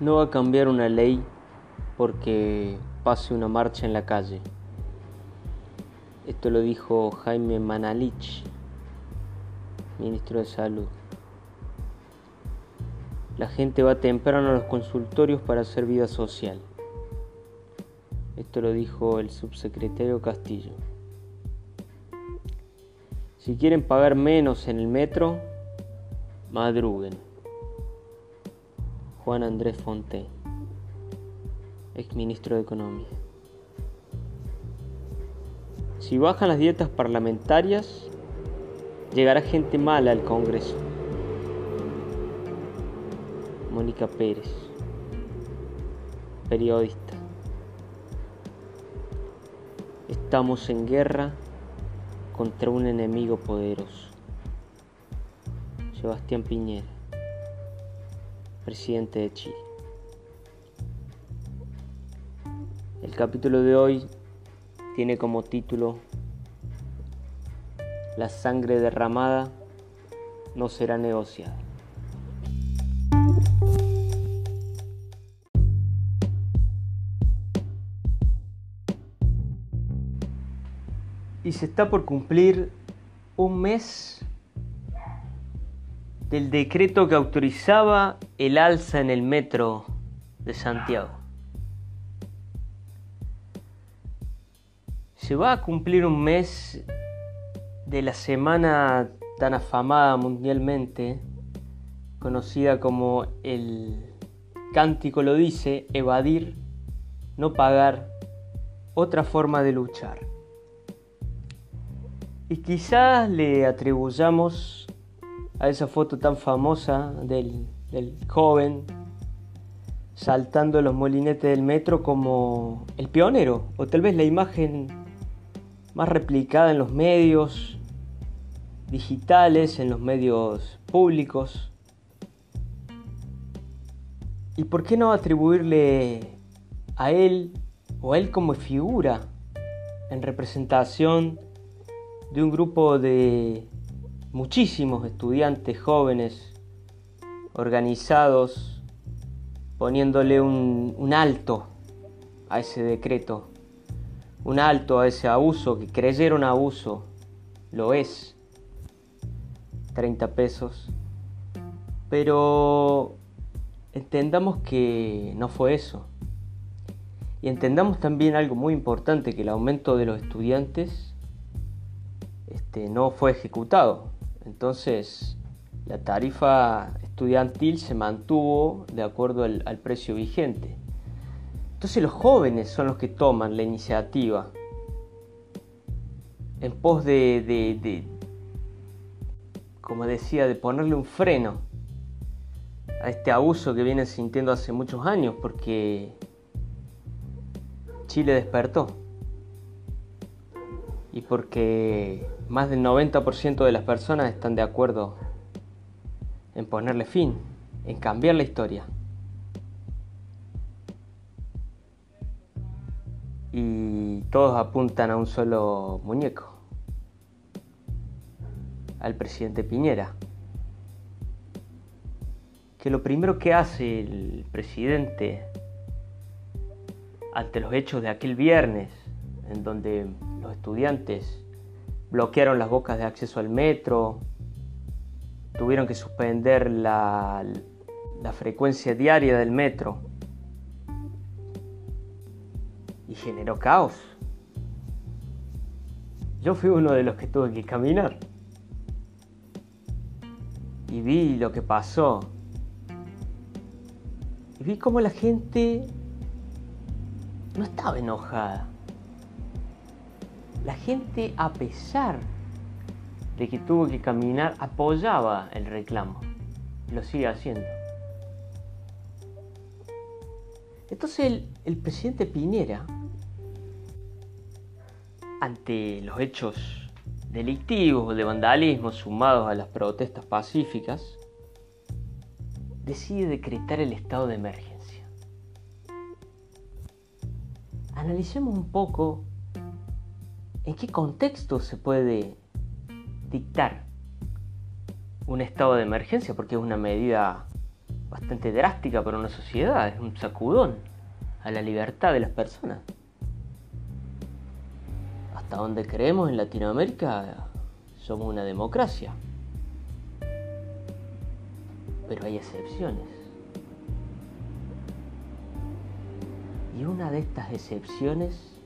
No va a cambiar una ley porque pase una marcha en la calle. Esto lo dijo Jaime Manalich, ministro de Salud. La gente va temprano a los consultorios para hacer vida social. Esto lo dijo el subsecretario Castillo. Si quieren pagar menos en el metro, madruguen. Juan Andrés Fonte, ex ministro de Economía. Si bajan las dietas parlamentarias, llegará gente mala al Congreso. Mónica Pérez, periodista. Estamos en guerra contra un enemigo poderoso. Sebastián Piñera presidente de Chile. El capítulo de hoy tiene como título La sangre derramada no será negociada. Y se está por cumplir un mes del decreto que autorizaba el alza en el metro de Santiago. Se va a cumplir un mes de la semana tan afamada mundialmente, conocida como el cántico lo dice, evadir, no pagar, otra forma de luchar. Y quizás le atribuyamos a esa foto tan famosa del, joven saltando los molinetes del metro como el pionero, o tal vez la imagen más replicada en los medios digitales, en los medios públicos. ¿Y por qué no atribuirle a él o a él como figura en representación de un grupo de muchísimos estudiantes jóvenes organizados poniéndole un, alto a ese decreto, un alto a ese abuso que creyeron abuso, lo es, 30 pesos, pero entendamos que no fue eso. Y entendamos también algo muy importante, que el aumento de los estudiantes este, no fue ejecutado. Entonces, la tarifa estudiantil se mantuvo de acuerdo al, precio vigente. Entonces los jóvenes son los que toman la iniciativa en pos de, como decía, de ponerle un freno a este abuso que vienen sintiendo hace muchos años, porque Chile despertó y porque más del 90% de las personas están de acuerdo en ponerle fin, en cambiar la historia. Y todos apuntan a un solo muñeco, al presidente Piñera. Que lo primero que hace el presidente ante los hechos de aquel viernes, en donde los estudiantes bloquearon las bocas de acceso al metro, tuvieron que suspender la, frecuencia diaria del metro y generó caos. Yo fui uno de los que tuve que caminar y vi lo que pasó. Y vi cómo la gente no estaba enojada la gente a pesar de que tuvo que caminar apoyaba el reclamo. Lo sigue haciendo. Entonces el, presidente Piñera, ante los hechos delictivos de vandalismo sumados a las protestas pacíficas, decide decretar el estado de emergencia. Analicemos un poco ¿En qué contexto se puede dictar un estado de emergencia? Porque es una medida bastante drástica para una sociedad, es un sacudón a la libertad de las personas. Hasta donde creemos en Latinoamérica somos una democracia. Pero hay excepciones. Y una de estas excepciones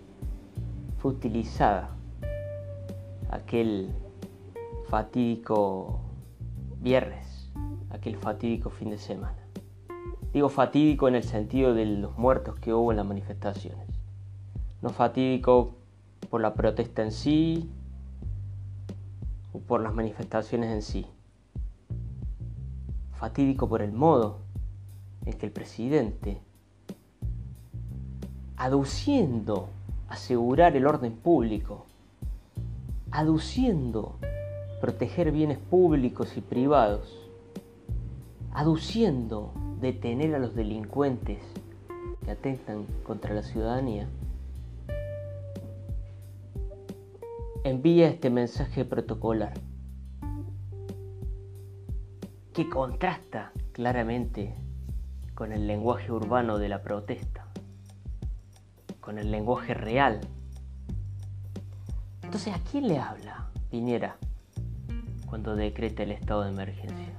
fue utilizada aquel fatídico viernes, aquel fatídico fin de semana. Digo fatídico en el sentido de los muertos que hubo en las manifestaciones. No fatídico por la protesta en sí o por las manifestaciones en sí. Fatídico por el modo en que el presidente, aduciendo asegurar el orden público, aduciendo proteger bienes públicos y privados, aduciendo detener a los delincuentes que atentan contra la ciudadanía, envía este mensaje protocolar que contrasta claramente con el lenguaje urbano de la protesta, con el lenguaje real. Entonces, ¿a quién le habla Piñera cuando decreta el estado de emergencia?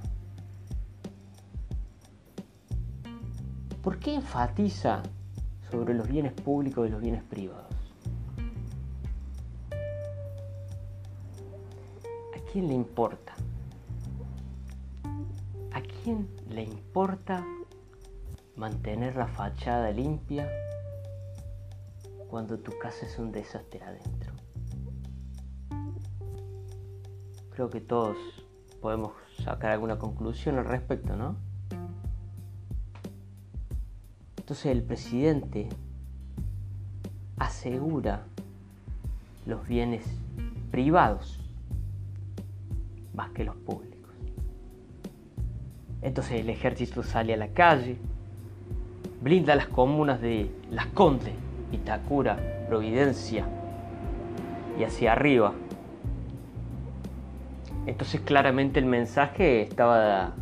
¿Por qué enfatiza sobre los bienes públicos y los bienes privados? ¿A quién le importa? ¿A quién le importa mantener la fachada limpia cuando tu casa es un desastre adentro? Creo que todos podemos sacar alguna conclusión al respecto, ¿no? Entonces el presidente asegura los bienes privados más que los públicos. Entonces el ejército sale a la calle, blinda las comunas de Las Condes, Itacura, Providencia y hacia arriba. Entonces claramente el mensaje estaba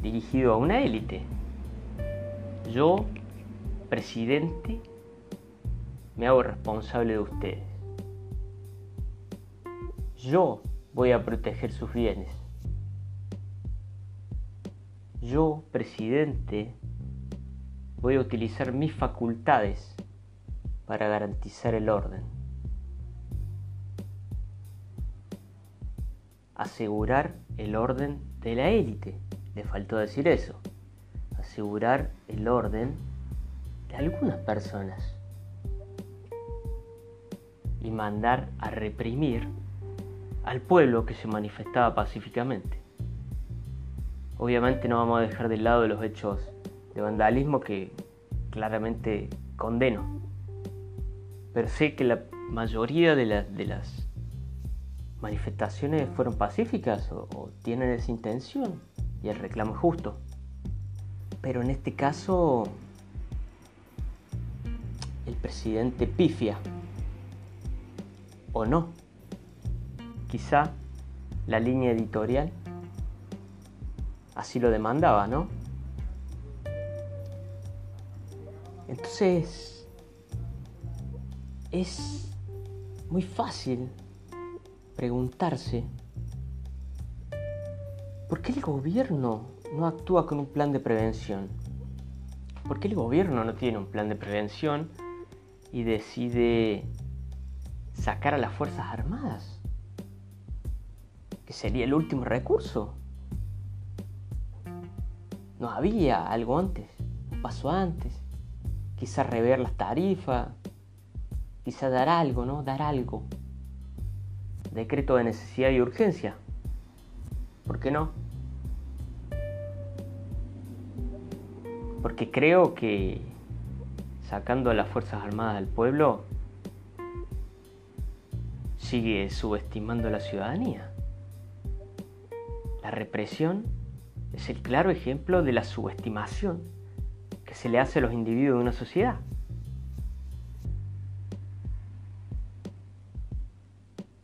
dirigido a una élite. Yo presidente, me hago responsable de ustedes. Yo voy a proteger sus bienes. Yo, presidente, voy a utilizar mis facultades para garantizar el orden. Asegurar el orden de la élite. Le faltó decir eso. Asegurar el orden de algunas personas y mandar a reprimir al pueblo que se manifestaba pacíficamente. Obviamente no vamos a dejar de lado los hechos de vandalismo que claramente condeno, pero sé que la mayoría de, las manifestaciones fueron pacíficas o, o tienen esa intención y el reclamo es justo. Pero en este caso el presidente pifia. ¿O no? Quizá la línea editorial así lo demandaba, ¿no? Entonces, es muy fácil preguntarse, ¿por qué el gobierno no actúa con un plan de prevención? ¿Por qué el gobierno no tiene un plan de prevención y decide sacar a las Fuerzas Armadas, que sería el último recurso. No había algo antes, un paso antes, quizá rever las tarifas, quizá dar algo, ¿no? Dar algo. Decreto de necesidad y urgencia. ¿Por qué no? Porque creo que sacando a las Fuerzas Armadas del pueblo, sigue subestimando a la ciudadanía. La represión es el claro ejemplo de la subestimación que se le hace a los individuos de una sociedad.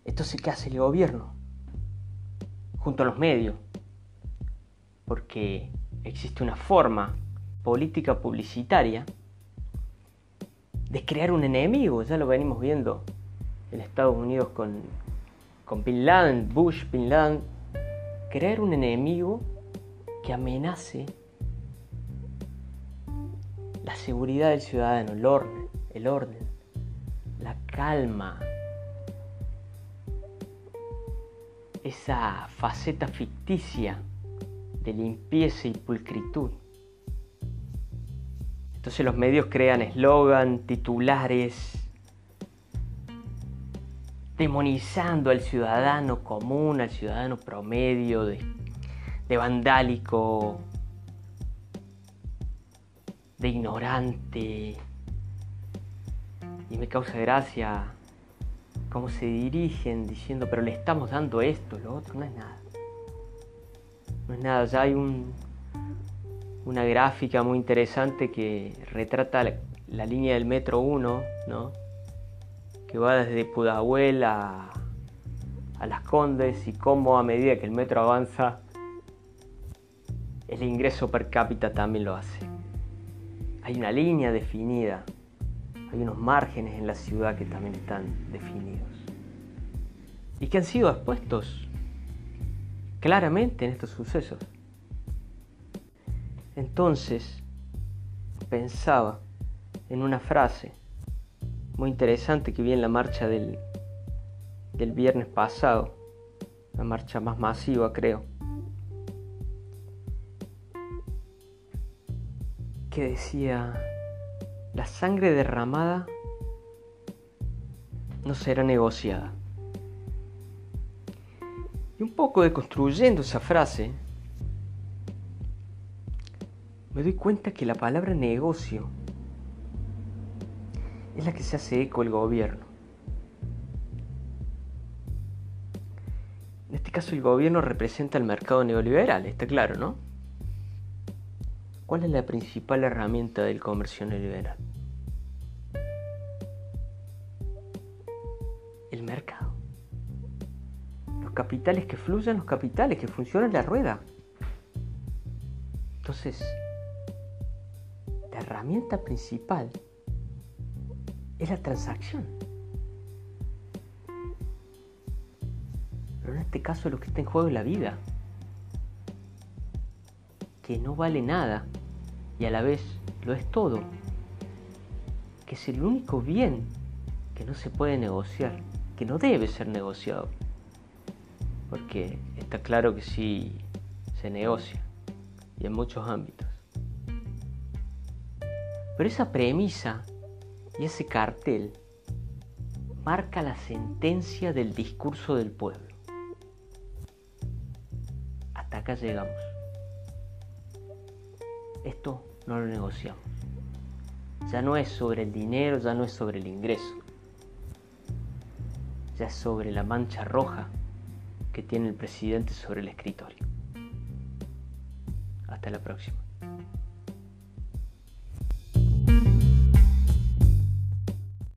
Entonces, ¿qué hace el gobierno? Junto a los medios. Porque existe una forma política publicitaria de crear un enemigo, ya lo venimos viendo en Estados Unidos con, con Bin Bush, Bin Laden, crear un enemigo que amenace la seguridad del ciudadano, el orden, el orden, la calma, esa faceta ficticia de limpieza y pulcritud. Entonces los medios crean eslogan, titulares, demonizando al ciudadano común, al ciudadano promedio, de, de vandálico, de ignorante. Y me causa gracia cómo se dirigen diciendo, pero le estamos dando esto, lo otro, no es nada. No es nada, ya hay un, una gráfica muy interesante que retrata la, línea del metro 1, ¿no? que va desde Pudahuel a, a Las Condes y cómo a medida que el metro avanza, el ingreso per cápita también lo hace. Hay una línea definida hay unos márgenes en la ciudad que también están definidos y que han sido expuestos claramente en estos sucesos. Entonces, pensaba en una frase muy interesante que vi en la marcha del, del viernes pasado, la marcha más masiva creo, que decía, la sangre derramada no será negociada. Y un poco deconstruyendo esa frase, me doy cuenta que la palabra negocio es la que se hace eco el gobierno. En este caso el gobierno representa el mercado neoliberal, está claro, ¿no? ¿Cuál es la principal herramienta del comercio neoliberal? El mercado. Los capitales que fluyen, los capitales que funcionan la rueda. Entonces, la herramienta principal es la transacción. Pero en este caso lo que está en juego es la vida que no vale nada y a la vez lo es todo, que es el único bien que no se puede negociar, que no debe ser negociado, porque está claro que sí se negocia y en muchos ámbitos. Pero esa premisa y ese cartel marca la sentencia del discurso del pueblo. Hasta acá llegamos. Esto no lo negociamos. Ya no es sobre el dinero, ya no es sobre el ingreso. Ya es sobre la mancha roja que tiene el presidente sobre el escritorio. Hasta la próxima.